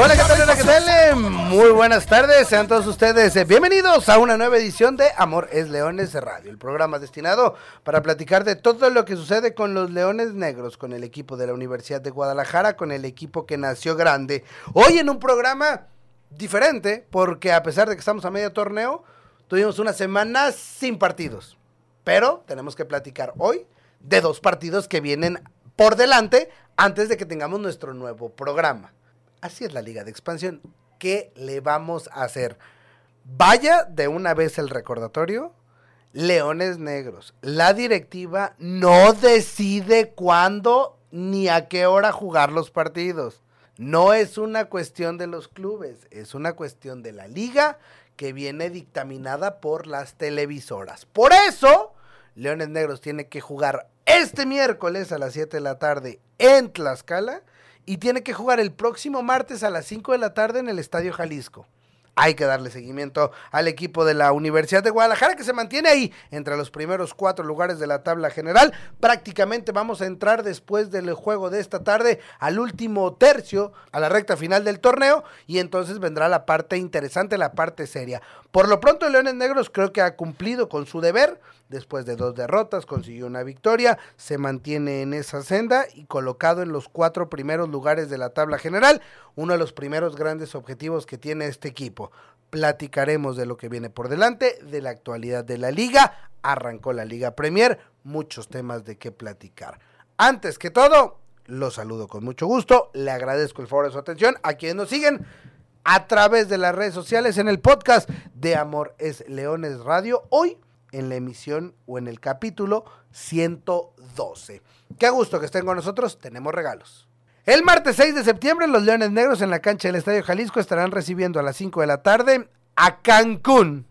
Hola, ¿qué tal? ¿qué tal? Muy buenas tardes, sean todos ustedes eh, bienvenidos a una nueva edición de Amor es Leones Radio, el programa destinado para platicar de todo lo que sucede con los Leones Negros, con el equipo de la Universidad de Guadalajara, con el equipo que nació grande. Hoy en un programa diferente, porque a pesar de que estamos a medio torneo, tuvimos una semana sin partidos, pero tenemos que platicar hoy de dos partidos que vienen por delante antes de que tengamos nuestro nuevo programa. Así es la liga de expansión. ¿Qué le vamos a hacer? Vaya de una vez el recordatorio. Leones Negros. La directiva no decide cuándo ni a qué hora jugar los partidos. No es una cuestión de los clubes, es una cuestión de la liga que viene dictaminada por las televisoras. Por eso, Leones Negros tiene que jugar este miércoles a las 7 de la tarde en Tlaxcala y tiene que jugar el próximo martes a las 5 de la tarde en el Estadio Jalisco. Hay que darle seguimiento al equipo de la Universidad de Guadalajara que se mantiene ahí entre los primeros cuatro lugares de la tabla general. Prácticamente vamos a entrar después del juego de esta tarde al último tercio, a la recta final del torneo y entonces vendrá la parte interesante, la parte seria. Por lo pronto Leones Negros creo que ha cumplido con su deber después de dos derrotas, consiguió una victoria, se mantiene en esa senda y colocado en los cuatro primeros lugares de la tabla general, uno de los primeros grandes objetivos que tiene este equipo. Platicaremos de lo que viene por delante, de la actualidad de la liga, arrancó la Liga Premier, muchos temas de qué platicar. Antes que todo, los saludo con mucho gusto, le agradezco el favor de su atención a quienes nos siguen a través de las redes sociales en el podcast de Amor es Leones Radio. Hoy en la emisión o en el capítulo 112. Qué gusto que estén con nosotros, tenemos regalos. El martes 6 de septiembre, los Leones Negros en la cancha del Estadio Jalisco estarán recibiendo a las 5 de la tarde a Cancún.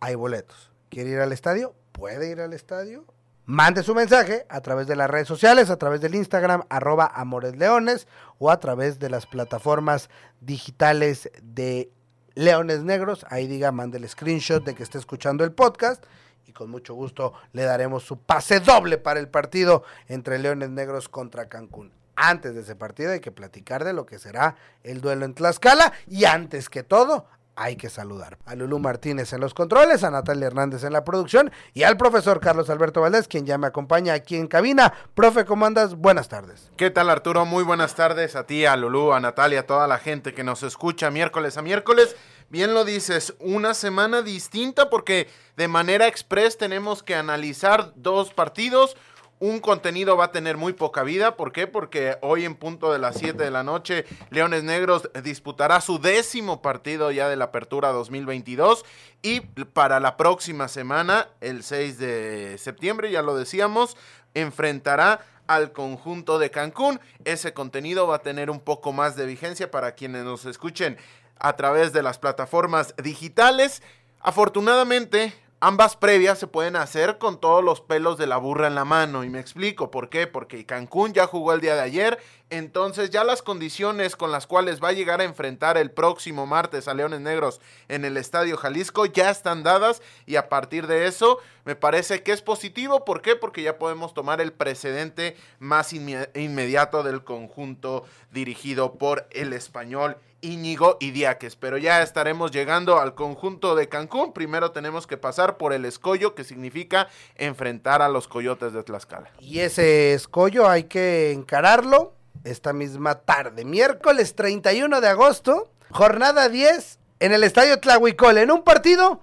Hay boletos. ¿Quiere ir al estadio? Puede ir al estadio. Mande su mensaje a través de las redes sociales, a través del Instagram, arroba Amores Leones, o a través de las plataformas digitales de Leones Negros. Ahí diga, mande el screenshot de que esté escuchando el podcast y con mucho gusto le daremos su pase doble para el partido entre Leones Negros contra Cancún. Antes de ese partido hay que platicar de lo que será el duelo en Tlaxcala y antes que todo hay que saludar a Lulú Martínez en los controles, a Natalia Hernández en la producción y al profesor Carlos Alberto Valdés, quien ya me acompaña aquí en cabina. Profe, ¿cómo andas? Buenas tardes. ¿Qué tal Arturo? Muy buenas tardes a ti, a Lulú, a Natalia, a toda la gente que nos escucha miércoles a miércoles bien lo dices, una semana distinta porque de manera express tenemos que analizar dos partidos. Un contenido va a tener muy poca vida. ¿Por qué? Porque hoy en punto de las 7 de la noche, Leones Negros disputará su décimo partido ya de la apertura 2022. Y para la próxima semana, el 6 de septiembre, ya lo decíamos, enfrentará al conjunto de Cancún. Ese contenido va a tener un poco más de vigencia para quienes nos escuchen a través de las plataformas digitales. Afortunadamente, ambas previas se pueden hacer con todos los pelos de la burra en la mano. Y me explico por qué. Porque Cancún ya jugó el día de ayer. Entonces ya las condiciones con las cuales va a llegar a enfrentar el próximo martes a Leones Negros en el Estadio Jalisco ya están dadas. Y a partir de eso me parece que es positivo. ¿Por qué? Porque ya podemos tomar el precedente más inmediato del conjunto dirigido por el español Íñigo y Diáquez. Pero ya estaremos llegando al conjunto de Cancún. Primero tenemos que pasar por el escollo, que significa enfrentar a los coyotes de Tlaxcala. Y ese escollo hay que encararlo esta misma tarde, miércoles 31 de agosto, jornada 10 en el estadio Tlahuicole, en un partido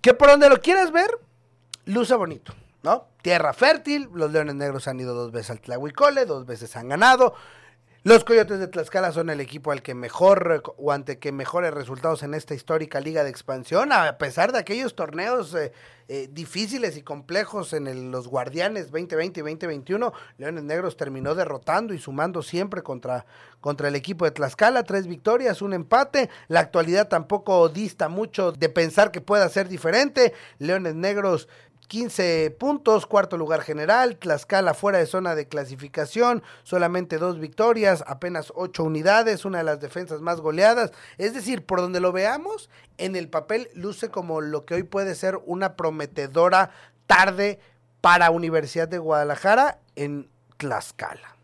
que por donde lo quieras ver, luce bonito, ¿no? Tierra fértil, los Leones Negros han ido dos veces al Tlahuicole, dos veces han ganado. Los Coyotes de Tlaxcala son el equipo al que mejor o ante que mejores resultados en esta histórica liga de expansión, a pesar de aquellos torneos eh, eh, difíciles y complejos en los Guardianes 2020 y 2021. Leones Negros terminó derrotando y sumando siempre contra, contra el equipo de Tlaxcala, tres victorias, un empate. La actualidad tampoco dista mucho de pensar que pueda ser diferente. Leones Negros 15 puntos, cuarto lugar general, Tlaxcala fuera de zona de clasificación, solamente dos victorias, apenas ocho unidades, una de las defensas más goleadas. Es decir, por donde lo veamos, en el papel luce como lo que hoy puede ser una prometedora tarde para Universidad de Guadalajara en Tlaxcala.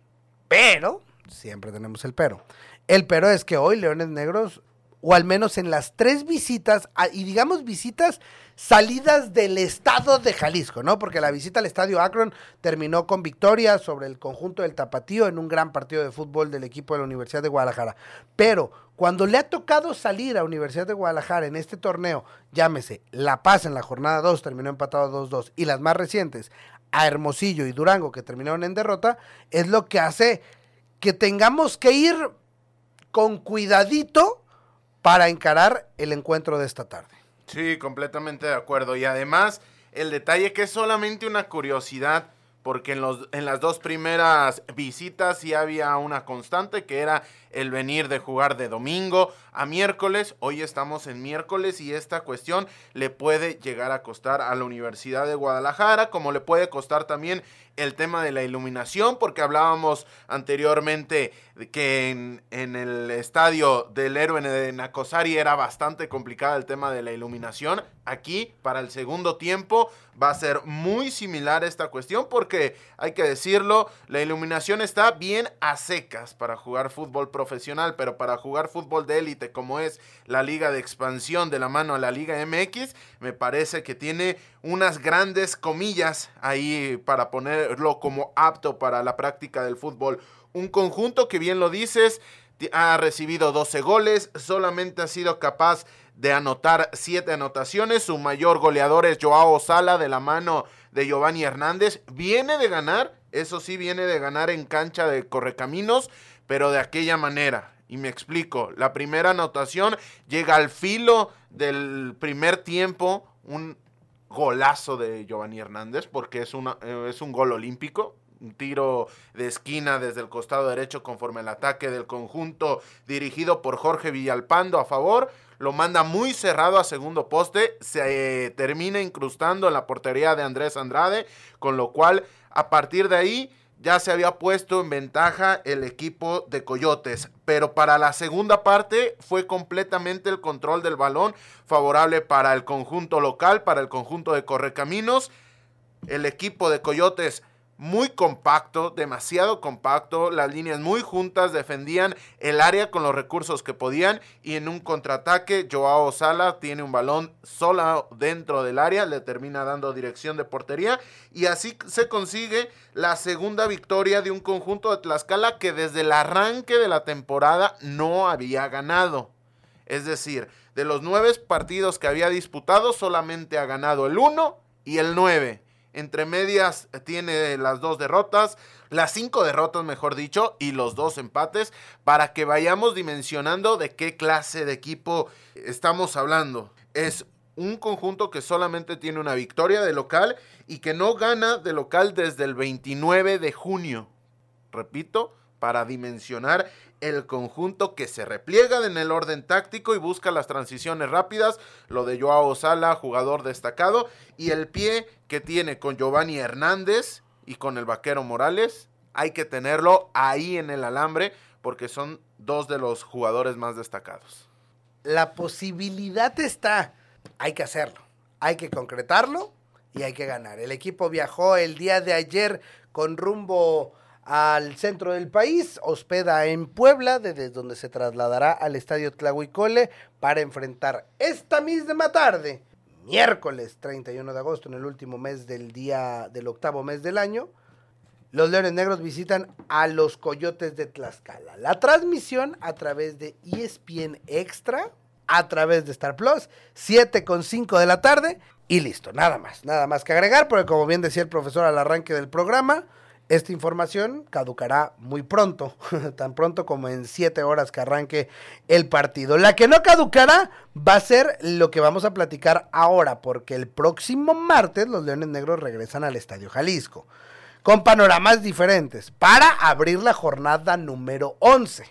Pero, siempre tenemos el pero. El pero es que hoy Leones Negros, o al menos en las tres visitas, y digamos visitas salidas del estado de Jalisco, ¿no? Porque la visita al estadio Akron terminó con victoria sobre el conjunto del Tapatío en un gran partido de fútbol del equipo de la Universidad de Guadalajara. Pero cuando le ha tocado salir a Universidad de Guadalajara en este torneo, llámese La Paz en la jornada 2, terminó empatado 2-2, y las más recientes, a Hermosillo y Durango, que terminaron en derrota, es lo que hace que tengamos que ir con cuidadito para encarar el encuentro de esta tarde. Sí, completamente de acuerdo. Y además, el detalle que es solamente una curiosidad, porque en, los, en las dos primeras visitas sí había una constante, que era el venir de jugar de domingo a miércoles. Hoy estamos en miércoles y esta cuestión le puede llegar a costar a la Universidad de Guadalajara, como le puede costar también el tema de la iluminación, porque hablábamos anteriormente que en, el estadio del héroe de Nacosari era bastante complicado el tema de la iluminación. Aquí, para el segundo tiempo, va a ser muy similar esta cuestión, porque hay que decirlo, la iluminación está bien a secas para jugar fútbol profesional, pero para jugar fútbol de élite, como es la liga de expansión de la mano a la liga MX, me parece que tiene unas grandes comillas ahí para ponerlo como apto para la práctica del fútbol. Un conjunto que bien lo dices, ha recibido 12 goles, solamente ha sido capaz de anotar 7 anotaciones, su mayor goleador es Joao Sala de la mano de Giovanni Hernández, viene de ganar, eso sí, viene de ganar en cancha de Correcaminos, pero de aquella manera. Y me explico, la primera anotación llega al filo del primer tiempo, un golazo de Giovanni Hernández, porque es, una, eh, es un gol olímpico, un tiro de esquina desde el costado derecho conforme el ataque del conjunto dirigido por Jorge Villalpando a favor. Lo manda muy cerrado a segundo poste, se eh, termina incrustando en la portería de Andrés Andrade, con lo cual a partir de ahí ya se había puesto en ventaja el equipo de Coyotes, pero para la segunda parte fue completamente el control del balón favorable para el conjunto local, para el conjunto de Correcaminos. El equipo de Coyotes muy compacto, demasiado compacto, las líneas muy juntas, defendían el área con los recursos que podían y en un contraataque Joao Sala tiene un balón solo dentro del área, le termina dando dirección de portería y así se consigue la segunda victoria de un conjunto de Tlaxcala que desde el arranque de la temporada no había ganado. Es decir, de los nueve partidos que había disputado solamente ha ganado el uno y el nueve entre medias tiene las dos derrotas, las cinco derrotas mejor dicho, y los dos empates, para que vayamos dimensionando de qué clase de equipo estamos hablando. Es un conjunto que solamente tiene una victoria de local y que no gana de local desde el 29 de junio. Repito, para dimensionar el conjunto que se repliega en el orden táctico y busca las transiciones rápidas, lo de Joao Sala, jugador destacado, y el pie que tiene con Giovanni Hernández y con el vaquero Morales, hay que tenerlo ahí en el alambre porque son dos de los jugadores más destacados. La posibilidad está, hay que hacerlo, hay que concretarlo y hay que ganar. El equipo viajó el día de ayer con rumbo al centro del país, hospeda en Puebla, desde donde se trasladará al estadio Tlahuicole para enfrentar esta misma tarde, miércoles 31 de agosto, en el último mes del día del octavo mes del año. Los Leones Negros visitan a los Coyotes de Tlaxcala. La transmisión a través de ESPN Extra, a través de Star Plus, 7 con 5 de la tarde y listo, nada más, nada más que agregar, porque como bien decía el profesor al arranque del programa, esta información caducará muy pronto, tan pronto como en siete horas que arranque el partido. La que no caducará va a ser lo que vamos a platicar ahora, porque el próximo martes los Leones Negros regresan al Estadio Jalisco, con panoramas diferentes, para abrir la jornada número 11.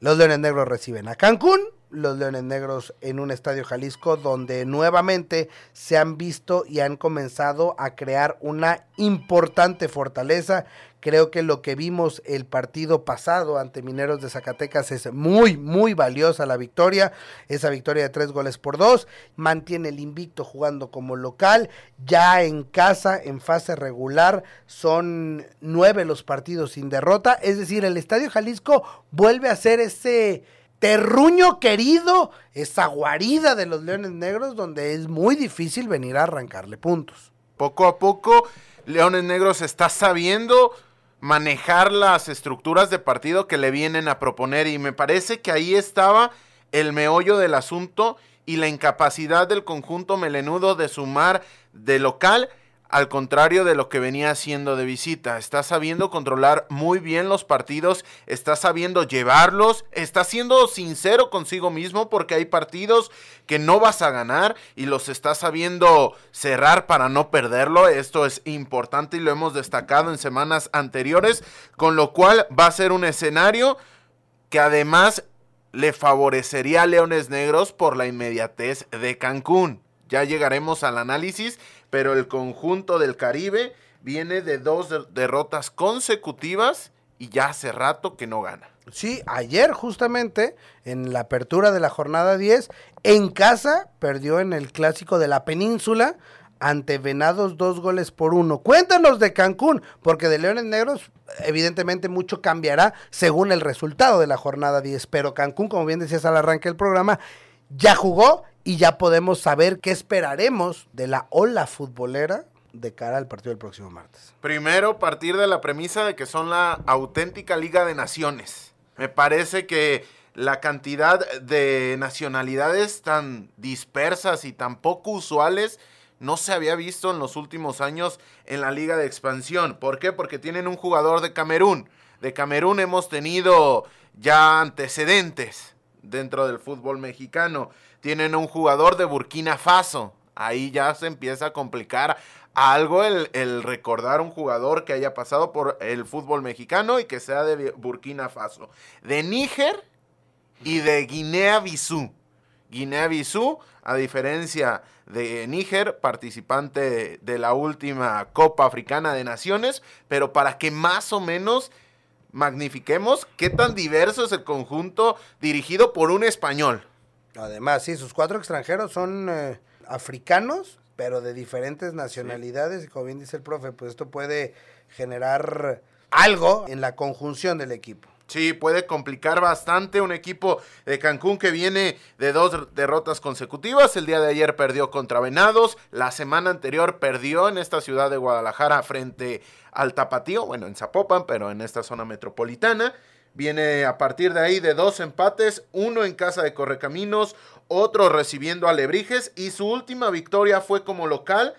Los Leones Negros reciben a Cancún, los Leones Negros en un estadio Jalisco donde nuevamente se han visto y han comenzado a crear una importante fortaleza. Creo que lo que vimos el partido pasado ante Mineros de Zacatecas es muy, muy valiosa la victoria. Esa victoria de tres goles por dos. Mantiene el invicto jugando como local. Ya en casa, en fase regular, son nueve los partidos sin derrota. Es decir, el Estadio Jalisco vuelve a ser ese terruño querido, esa guarida de los Leones Negros donde es muy difícil venir a arrancarle puntos. Poco a poco, Leones Negros está sabiendo manejar las estructuras de partido que le vienen a proponer y me parece que ahí estaba el meollo del asunto y la incapacidad del conjunto melenudo de sumar de local al contrario de lo que venía haciendo de visita. Está sabiendo controlar muy bien los partidos, está sabiendo llevarlos, está siendo sincero consigo mismo porque hay partidos que no vas a ganar y los está sabiendo cerrar para no perderlo. Esto es importante y lo hemos destacado en semanas anteriores, con lo cual va a ser un escenario que además le favorecería a Leones Negros por la inmediatez de Cancún. Ya llegaremos al análisis pero el conjunto del Caribe viene de dos derrotas consecutivas y ya hace rato que no gana. Sí, ayer justamente en la apertura de la jornada 10, en casa perdió en el clásico de la península ante Venados dos goles por uno. Cuéntanos de Cancún, porque de Leones Negros evidentemente mucho cambiará según el resultado de la jornada 10, pero Cancún, como bien decías al arranque del programa, ya jugó y ya podemos saber qué esperaremos de la ola futbolera de cara al partido del próximo martes. Primero, partir de la premisa de que son la auténtica Liga de Naciones. Me parece que la cantidad de nacionalidades tan dispersas y tan poco usuales no se había visto en los últimos años en la Liga de Expansión. ¿Por qué? Porque tienen un jugador de Camerún. De Camerún hemos tenido ya antecedentes dentro del fútbol mexicano tienen un jugador de Burkina Faso. Ahí ya se empieza a complicar algo el, recordar un jugador que haya pasado por el fútbol mexicano y que sea de Burkina Faso. De Níger y de Guinea-Bissau. Guinea-Bissau, a diferencia de Níger, participante de la última Copa Africana de Naciones, pero para que más o menos magnifiquemos qué tan diverso es el conjunto dirigido por un español. Además, sí, sus cuatro extranjeros son eh, africanos, pero de diferentes nacionalidades. Y como bien dice el profe, pues esto puede generar algo en la conjunción del equipo. Sí, puede complicar bastante un equipo de Cancún que viene de dos derrotas consecutivas. El día de ayer perdió contra Venados, la semana anterior perdió en esta ciudad de Guadalajara frente al Tapatío, bueno, en Zapopan, pero en esta zona metropolitana. Viene a partir de ahí de dos empates, uno en casa de Correcaminos, otro recibiendo a Lebrijes y su última victoria fue como local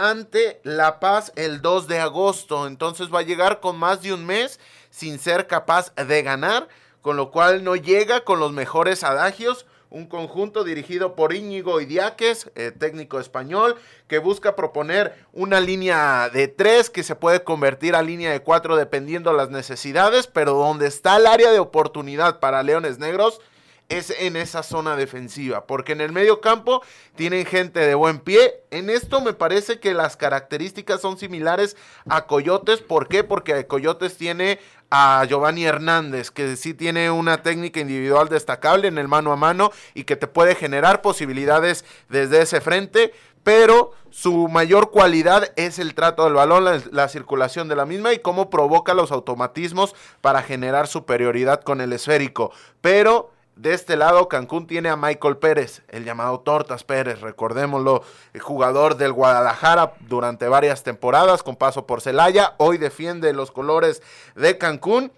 ante La Paz el 2 de agosto. Entonces va a llegar con más de un mes sin ser capaz de ganar, con lo cual no llega con los mejores adagios un conjunto dirigido por Íñigo Idiáquez, eh, técnico español, que busca proponer una línea de tres que se puede convertir a línea de cuatro dependiendo las necesidades, pero donde está el área de oportunidad para Leones Negros es en esa zona defensiva, porque en el medio campo tienen gente de buen pie. En esto me parece que las características son similares a Coyotes. ¿Por qué? Porque Coyotes tiene a Giovanni Hernández, que sí tiene una técnica individual destacable en el mano a mano y que te puede generar posibilidades desde ese frente, pero su mayor cualidad es el trato del balón, la, la, circulación de la misma y cómo provoca los automatismos para generar superioridad con el esférico. Pero de este lado, Cancún tiene a Michael Pérez, el llamado Tortas Pérez, recordémoslo, jugador del Guadalajara durante varias temporadas con paso por Celaya. Hoy defiende los colores de Cancún,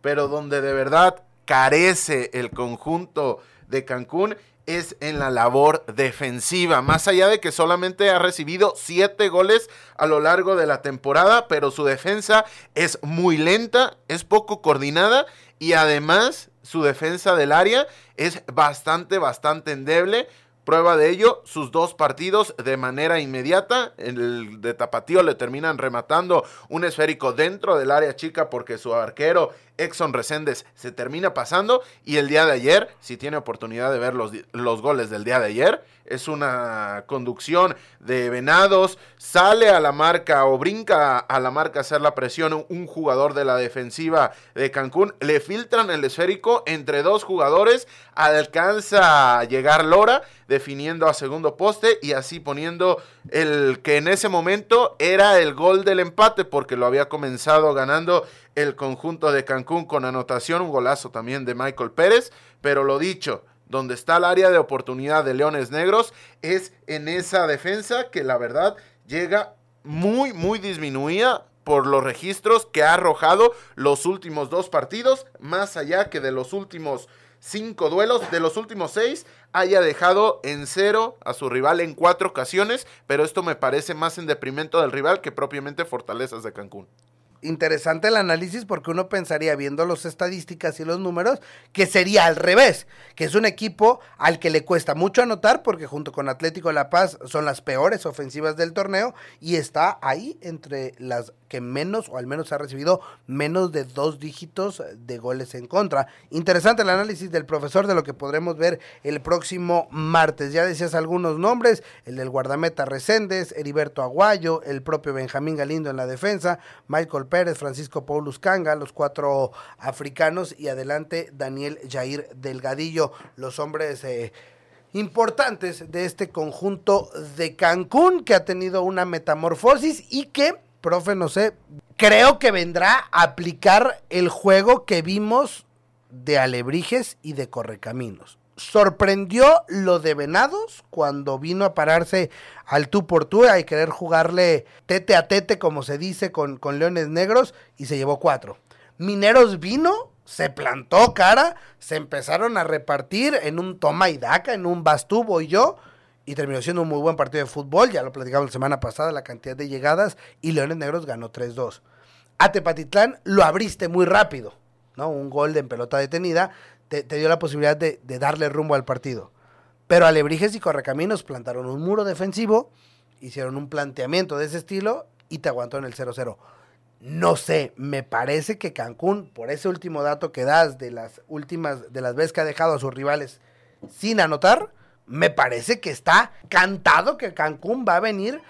pero donde de verdad carece el conjunto de Cancún es en la labor defensiva. Más allá de que solamente ha recibido siete goles a lo largo de la temporada, pero su defensa es muy lenta, es poco coordinada y además su defensa del área es bastante, bastante endeble. Prueba de ello, sus dos partidos de manera inmediata. El de Tapatío le terminan rematando un esférico dentro del área chica porque su arquero Exxon Reséndez se termina pasando. Y el día de ayer, si tiene oportunidad de ver los, los goles del día de ayer, es una conducción de Venados, sale a la marca o brinca a la marca a hacer la presión un jugador de la defensiva de Cancún, le filtran el esférico entre dos jugadores, alcanza a llegar Lora definiendo a segundo poste y así poniendo el que en ese momento era el gol del empate porque lo había comenzado ganando el conjunto de Cancún con anotación, un golazo también de Michael Pérez, pero lo dicho, donde está el área de oportunidad de Leones Negros es en esa defensa que la verdad llega muy, muy disminuida por los registros que ha arrojado los últimos dos partidos, más allá que de los últimos cinco duelos, de los últimos seis, haya dejado en cero a su rival en cuatro ocasiones, pero esto me parece más en deprimento del rival que propiamente fortalezas de Cancún interesante el análisis porque uno pensaría, viendo las estadísticas y los números, que sería al revés, que es un equipo al que le cuesta mucho anotar porque junto con Atlético de La Paz son las peores ofensivas del torneo y está ahí entre las que menos o al menos ha recibido menos de dos dígitos de goles en contra. Interesante el análisis del profesor de lo que podremos ver el próximo martes. Ya decías algunos nombres, el del guardameta Reséndez, Heriberto Aguayo, el propio Benjamín Galindo en la defensa, Michael Pérez, Francisco Paulus Canga, los cuatro africanos y adelante Daniel Jair Delgadillo, los hombres eh, importantes de este conjunto de Cancún que ha tenido una metamorfosis y que, profe, no sé, creo que vendrá a aplicar el juego que vimos de Alebrijes y de Correcaminos sorprendió lo de Venados cuando vino a pararse al tú por tú y querer jugarle tete a tete, como se dice, con, con Leones Negros y se llevó cuatro. Mineros vino, se plantó cara, se empezaron a repartir en un toma y daca, en un bastubo y yo, y terminó siendo un muy buen partido de fútbol, ya lo platicamos la semana pasada, la cantidad de llegadas, y Leones Negros ganó 3-2. A Tepatitlán lo abriste muy rápido, ¿no? Un gol de en pelota detenida, te, dio la posibilidad de, darle rumbo al partido. Pero Alebrijes y Correcaminos plantaron un muro defensivo, hicieron un planteamiento de ese estilo y te aguantó en el 0-0. No sé, me parece que Cancún, por ese último dato que das de las últimas, de las veces que ha dejado a sus rivales sin anotar, me parece que está cantado que Cancún va a venir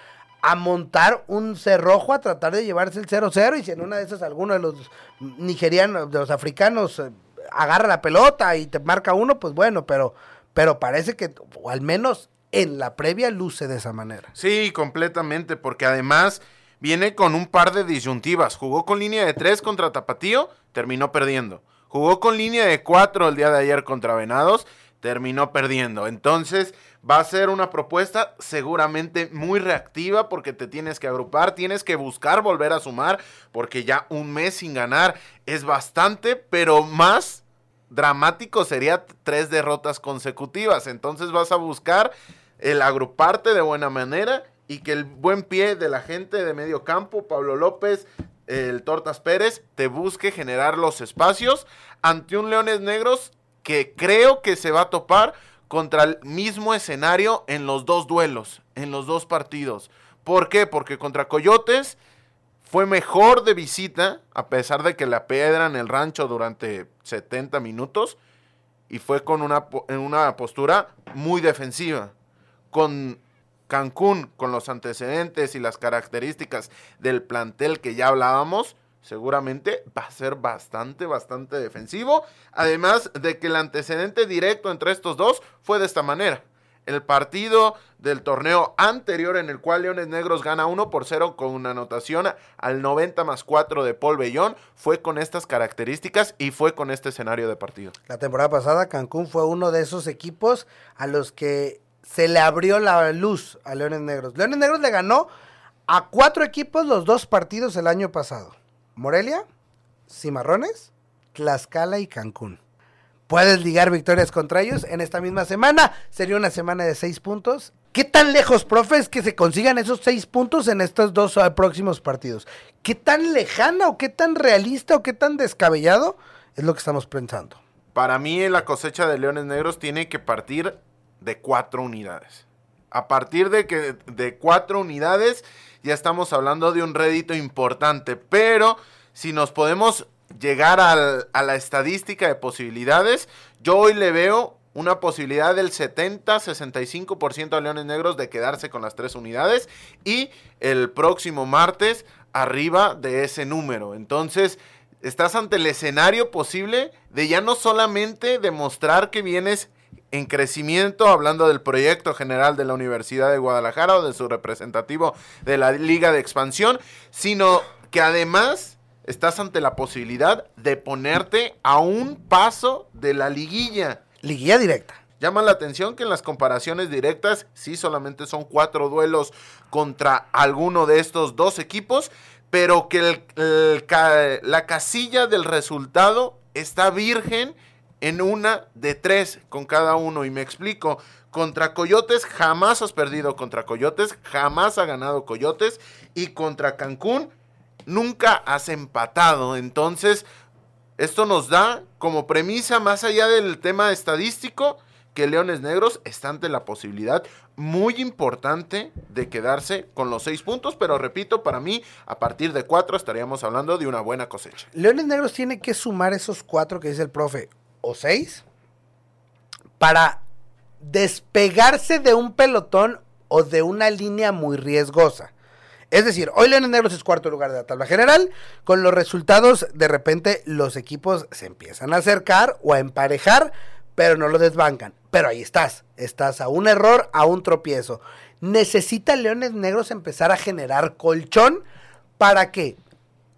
a montar un cerrojo a tratar de llevarse el 0-0 y si en una de esas alguno de los nigerianos, de los africanos eh, agarra la pelota y te marca uno, pues bueno, pero, pero parece que, o al menos en la previa, luce de esa manera. Sí, completamente, porque además viene con un par de disyuntivas. Jugó con línea de tres contra Tapatío, terminó perdiendo. Jugó con línea de cuatro el día de ayer contra Venados, terminó perdiendo. Entonces va a ser una propuesta seguramente muy reactiva porque te tienes que agrupar, tienes que buscar volver a sumar porque ya un mes sin ganar es bastante, pero más dramático sería tres derrotas consecutivas. Entonces vas a buscar el agruparte de buena manera y que el buen pie de la gente de medio campo, Pablo López, el Tortas Pérez, te busque generar los espacios ante un Leones Negros que creo que se va a topar contra el mismo escenario en los dos duelos, en los dos partidos. ¿Por qué? Porque contra Coyotes fue mejor de visita, a pesar de que la piedra en el rancho durante 70 minutos, y fue con una, en una postura muy defensiva. Con Cancún, con los antecedentes y las características del plantel que ya hablábamos, seguramente va a ser bastante, bastante defensivo. Además de que el antecedente directo entre estos dos fue de esta manera el partido del torneo anterior en el cual Leones Negros gana 1 por 0 con una anotación al 90 más 4 de Paul Bellón, fue con estas características y fue con este escenario de partido. La temporada pasada Cancún fue uno de esos equipos a los que se le abrió la luz a Leones Negros. Leones Negros le ganó a cuatro equipos los dos partidos el año pasado. Morelia, Cimarrones, Tlaxcala y Cancún puedes ligar victorias contra ellos en esta misma semana. Sería una semana de seis puntos. ¿Qué tan lejos, profe, es que se consigan esos seis puntos en estos dos uh, próximos partidos? ¿Qué tan lejana o qué tan realista o qué tan descabellado es lo que estamos pensando? Para mí la cosecha de Leones Negros tiene que partir de cuatro unidades. A partir de que de cuatro unidades ya estamos hablando de un rédito importante, pero si nos podemos llegar a la estadística de posibilidades, yo hoy le veo una posibilidad del 70-65% a Leones Negros de quedarse con las tres unidades y el próximo martes arriba de ese número. Entonces, estás ante el escenario posible de ya no solamente demostrar que vienes en crecimiento, hablando del proyecto general de la Universidad de Guadalajara o de su representativo de la Liga de Expansión, sino que además estás ante la posibilidad de ponerte a un paso de la liguilla. Liguilla directa. Llama la atención que en las comparaciones directas sí solamente son cuatro duelos contra alguno de estos dos equipos, pero que la casilla del resultado está virgen en una de tres con cada uno. Y me explico, contra Coyotes jamás has perdido contra Coyotes, jamás ha ganado Coyotes y contra Cancún nunca has empatado. Entonces, esto nos da como premisa, más allá del tema estadístico, que Leones Negros está ante la posibilidad muy importante de quedarse con los seis puntos, pero repito, para mí, a partir de cuatro estaríamos hablando de una buena cosecha. Leones Negros tiene que sumar esos cuatro que dice el profe, o seis, para despegarse de un pelotón o de una línea muy riesgosa. Es decir, hoy Leones Negros es cuarto lugar de la tabla general. Con los resultados, de repente los equipos se empiezan a acercar o a emparejar, pero no lo desbancan. Pero ahí estás. Estás a un error, a un tropiezo. Necesita Leones Negros empezar a generar colchón para que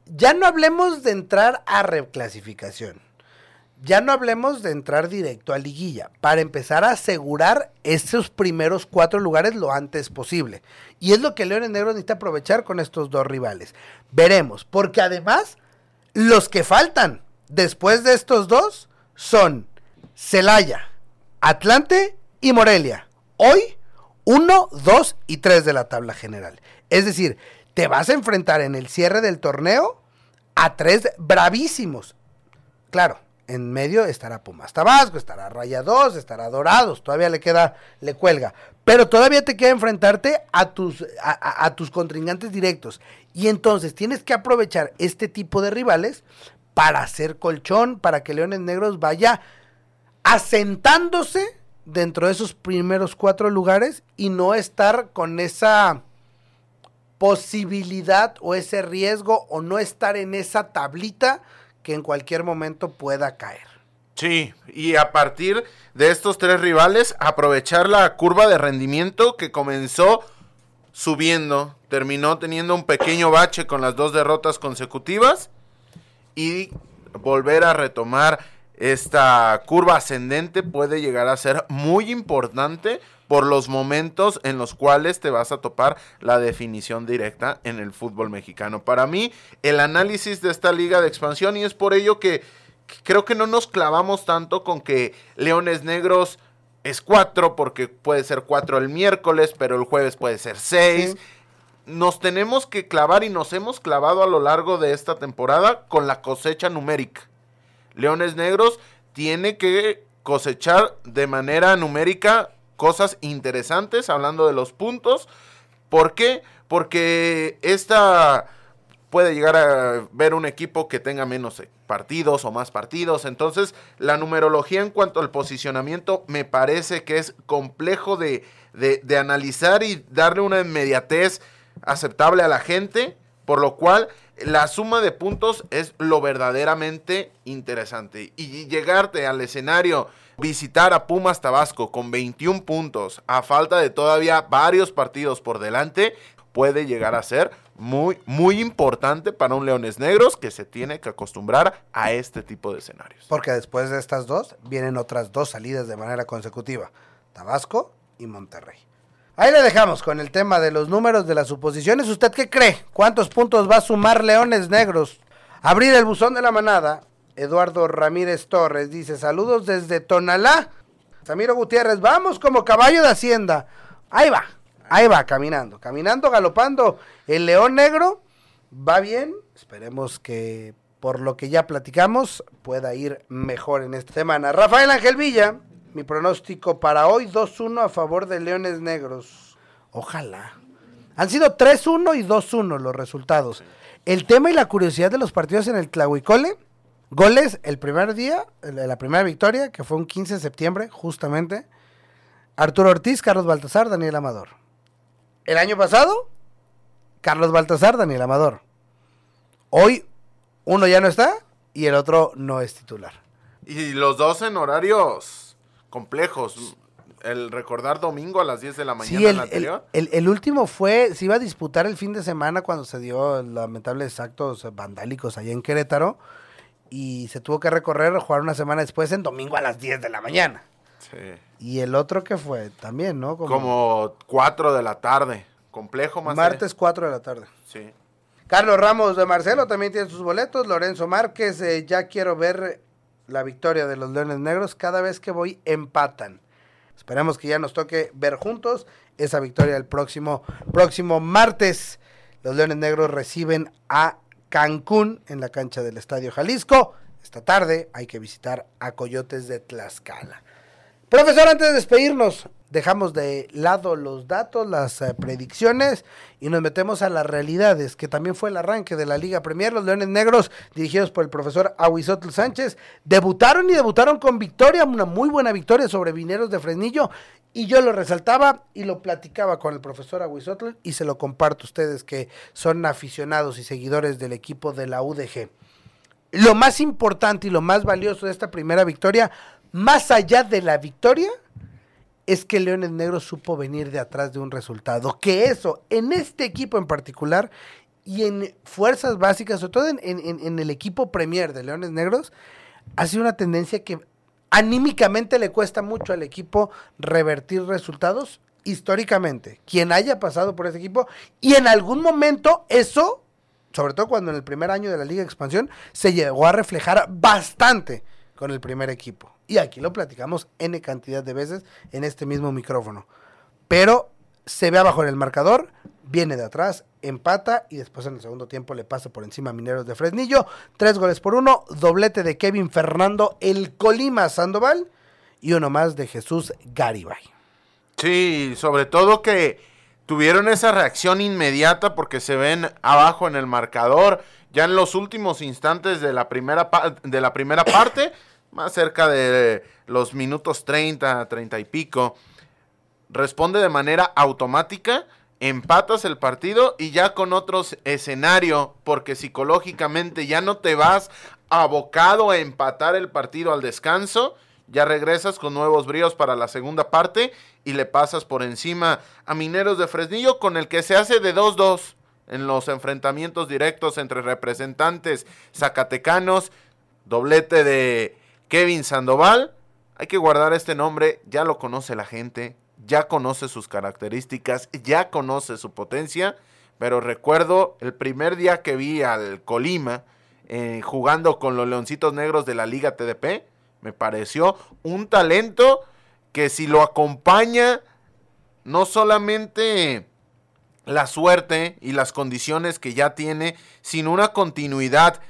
ya no hablemos de entrar a reclasificación ya no hablemos de entrar directo a liguilla, para empezar a asegurar esos primeros cuatro lugares lo antes posible. Y es lo que Leones Negros necesita aprovechar con estos dos rivales. Veremos, porque además los que faltan después de estos dos son Celaya, Atlante y Morelia. Hoy, uno, dos y tres de la tabla general. Es decir, te vas a enfrentar en el cierre del torneo a tres bravísimos. Claro, en medio estará Pumas Tabasco, estará Rayados, estará Dorados, todavía le queda, le cuelga. Pero todavía te queda enfrentarte a tus, a, tus contrincantes directos. Y entonces tienes que aprovechar este tipo de rivales para hacer colchón, para que Leones Negros vaya asentándose dentro de esos primeros cuatro lugares y no estar con esa posibilidad o ese riesgo o no estar en esa tablita que en cualquier momento pueda caer. Sí, y a partir de estos tres rivales, aprovechar la curva de rendimiento que comenzó subiendo, terminó teniendo un pequeño bache con las dos derrotas consecutivas y volver a retomar esta curva ascendente puede llegar a ser muy importante por los momentos en los cuales te vas a topar la definición directa en el fútbol mexicano. Para mí, el análisis de esta liga de expansión y es por ello que creo que no nos clavamos tanto con que Leones Negros es cuatro, porque puede ser cuatro el miércoles, pero el jueves puede ser seis. Nos tenemos que clavar y nos hemos clavado a lo largo de esta temporada con la cosecha numérica. Leones Negros tiene que cosechar de manera numérica cosas interesantes hablando de los puntos. ¿Por qué? Porque esta puede llegar a ver un equipo que tenga menos partidos o más partidos. Entonces, la numerología en cuanto al posicionamiento me parece que es complejo de, de, analizar y darle una inmediatez aceptable a la gente, por lo cual la suma de puntos es lo verdaderamente interesante. Y llegarte al escenario visitar a Pumas Tabasco con 21 puntos a falta de todavía varios partidos por delante puede llegar a ser muy, muy importante para un Leones Negros que se tiene que acostumbrar a este tipo de escenarios. Porque después de estas dos vienen otras dos salidas de manera consecutiva, Tabasco y Monterrey. Ahí le dejamos con el tema de los números de las suposiciones. ¿Usted qué cree? ¿Cuántos puntos va a sumar Leones Negros? Abrir el buzón de la manada Eduardo Ramírez Torres dice, saludos desde Tonalá. Samiro Gutiérrez, vamos como caballo de hacienda. Ahí va, ahí va, caminando, caminando, galopando. El león negro va bien. Esperemos que por lo que ya platicamos pueda ir mejor en esta semana. Rafael Ángel Villa Mi pronóstico para hoy 2-1 a favor de Leones Negros. Ojalá. Han sido 3-1 y 2-1 los resultados. El tema y la curiosidad de los partidos en el Tlahuicole, goles el primer día, la primera victoria, que fue un 15 de septiembre, justamente. Arturo Ortiz, Carlos Baltasar, Daniel Amador. El año pasado, Carlos Baltasar, Daniel Amador. Hoy uno ya no está y el otro no es titular. Y los dos en horarios complejos. El recordar domingo a las 10 de la mañana Sí, el, el anterior. el- el- el último fue, se iba a disputar el fin de semana cuando se dio lamentables actos vandálicos allá en Querétaro y se tuvo que recorrer, jugar una semana después en domingo a las 10 de la mañana. Sí. Y el otro que fue también, ¿no? Como 4 de la tarde. Complejo más. martes 4 de la tarde. Sí. Carlos Ramos de Marcelo también tiene sus boletos. Lorenzo Márquez, eh, ya quiero ver la victoria de los Leones Negros. Cada vez que voy empatan. Esperemos que ya nos toque ver juntos esa victoria el próximo, próximo martes. Los Leones Negros reciben a Cancún en la cancha del Estadio Jalisco. Esta tarde hay que visitar a Coyotes de Tlaxcala. Profesor, antes de despedirnos, dejamos de lado los datos, las eh, predicciones y nos metemos a las realidades, que también fue el arranque de la Liga Premier. Los Leones Negros, dirigidos por el profesor Aguizotl Sánchez, debutaron y debutaron con victoria, una muy buena victoria sobre Vineros de Fresnillo. Y yo lo resaltaba y lo platicaba con el profesor Aguizotl y se lo comparto a ustedes que son aficionados y seguidores del equipo de la UDG lo más importante y lo más valioso de esta primera victoria, más allá de la victoria, es que Leones Negros supo venir de atrás de un resultado. Que eso, en este equipo en particular y en fuerzas básicas, sobre todo en, el equipo Premier de Leones Negros, ha sido una tendencia que anímicamente le cuesta mucho al equipo revertir resultados históricamente. Quien haya pasado por ese equipo y en algún momento eso sobre todo cuando en el primer año de la Liga de Expansión se llegó a reflejar bastante con el primer equipo. Y aquí lo platicamos N cantidad de veces en este mismo micrófono. Pero se ve abajo en el marcador, viene de atrás, empata y después en el segundo tiempo le pasa por encima a Mineros de Fresnillo. Tres goles por uno, doblete de Kevin Fernando, el Colima Sandoval y uno más de Jesús Garibay. Sí, sobre todo que tuvieron esa reacción inmediata porque se ven abajo en el marcador, ya en los últimos instantes de la primera, de la primera parte, más cerca de los minutos 30, 30 y pico, responde de manera automática, empatas el partido y ya con otro escenario, porque psicológicamente ya no te vas abocado a empatar el partido al descanso, ya regresas con nuevos bríos para la segunda parte y le pasas por encima a Mineros de Fresnillo con el que se hace de 2-2 en los enfrentamientos directos entre representantes zacatecanos, doblete de Kevin Sandoval. Hay que guardar este nombre, ya lo conoce la gente, ya conoce sus características, ya conoce su potencia, pero recuerdo el primer día que vi al Colima eh, jugando con los Leoncitos Negros de la Liga TDP, me pareció un talento que si lo acompaña no solamente la suerte y las condiciones que ya tiene, sino una continuidad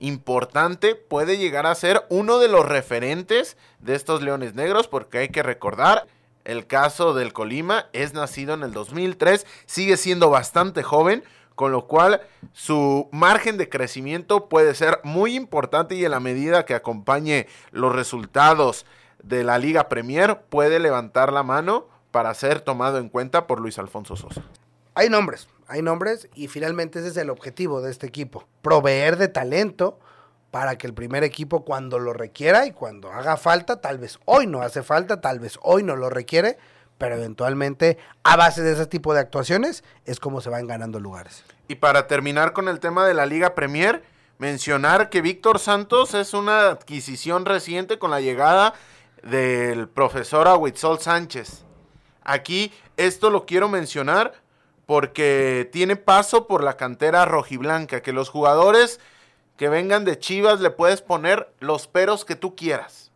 importante, puede llegar a ser uno de los referentes de estos Leones Negros, porque hay que recordar, el caso del Colima es nacido en el 2003, sigue siendo bastante joven, con lo cual su margen de crecimiento puede ser muy importante y en la medida que acompañe los resultados de la Liga Premier puede levantar la mano para ser tomado en cuenta por Luis Alfonso Sosa. Hay nombres, hay nombres y finalmente ese es el objetivo de este equipo, proveer de talento para que el primer equipo cuando lo requiera y cuando haga falta, tal vez hoy no hace falta, tal vez hoy no lo requiere, pero eventualmente a base de ese tipo de actuaciones es como se van ganando lugares. Y para terminar con el tema de la Liga Premier, mencionar que Víctor Santos es una adquisición reciente con la llegada del profesor Ahuitzol Sánchez. Aquí esto lo quiero mencionar porque tiene paso por la cantera rojiblanca, que los jugadores que vengan de Chivas le puedes poner los peros que tú quieras.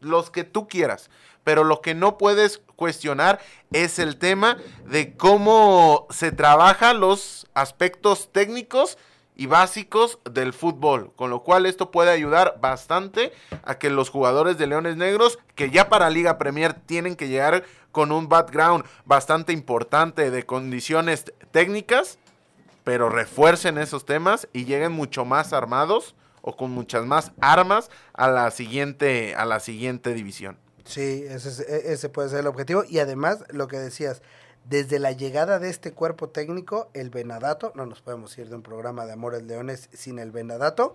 Los que tú quieras. Pero lo que no puedes cuestionar es el tema de cómo se trabaja los aspectos técnicos y básicos del fútbol, con lo cual esto puede ayudar bastante a que los jugadores de Leones Negros, que ya para Liga Premier tienen que llegar con un background bastante importante de condiciones técnicas, pero refuercen esos temas y lleguen mucho más armados o con muchas más armas a la siguiente, a la siguiente división. Sí, ese, e, ese puede ser el objetivo. Y además, lo que decías, desde la llegada de este cuerpo técnico, el Venadato, no nos podemos ir de un programa de Amores Leones sin el Venadato.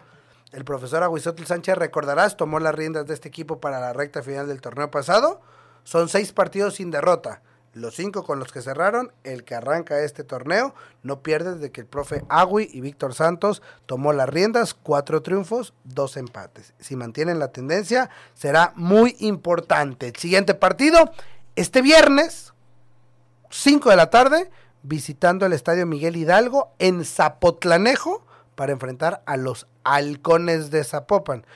El profesor Aguizotl Sánchez, recordarás, tomó las riendas de este equipo para la recta final del torneo pasado. Son seis partidos sin derrota. Los cinco con los que cerraron, el que arranca este torneo, no pierde desde que el profe Agui y Víctor Santos tomó las riendas, cuatro triunfos, dos empates. Si mantienen la tendencia, será muy importante. El siguiente partido, este viernes, 5 de la tarde, visitando el Estadio Miguel Hidalgo en Zapotlanejo para enfrentar a los halcones de Zapopan.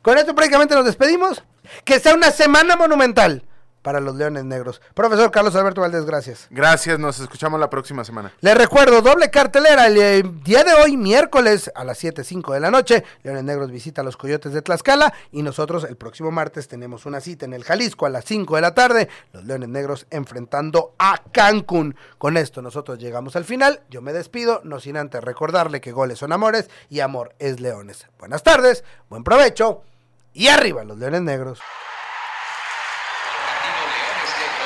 Con esto prácticamente nos despedimos. Que sea una semana monumental para los Leones Negros. Profesor Carlos Alberto Valdés, gracias. Gracias, nos escuchamos la próxima semana. Le recuerdo, doble cartelera el, eh, día de hoy, miércoles a las 7.05 de la noche. Leones Negros visita a los Coyotes de Tlaxcala y nosotros el próximo martes tenemos una cita en el Jalisco a las 5 de la tarde. Los Leones Negros enfrentando a Cancún. Con esto nosotros llegamos al final. Yo me despido, no sin antes recordarle que goles son amores y amor es leones. Buenas tardes, buen provecho y arriba los Leones Negros.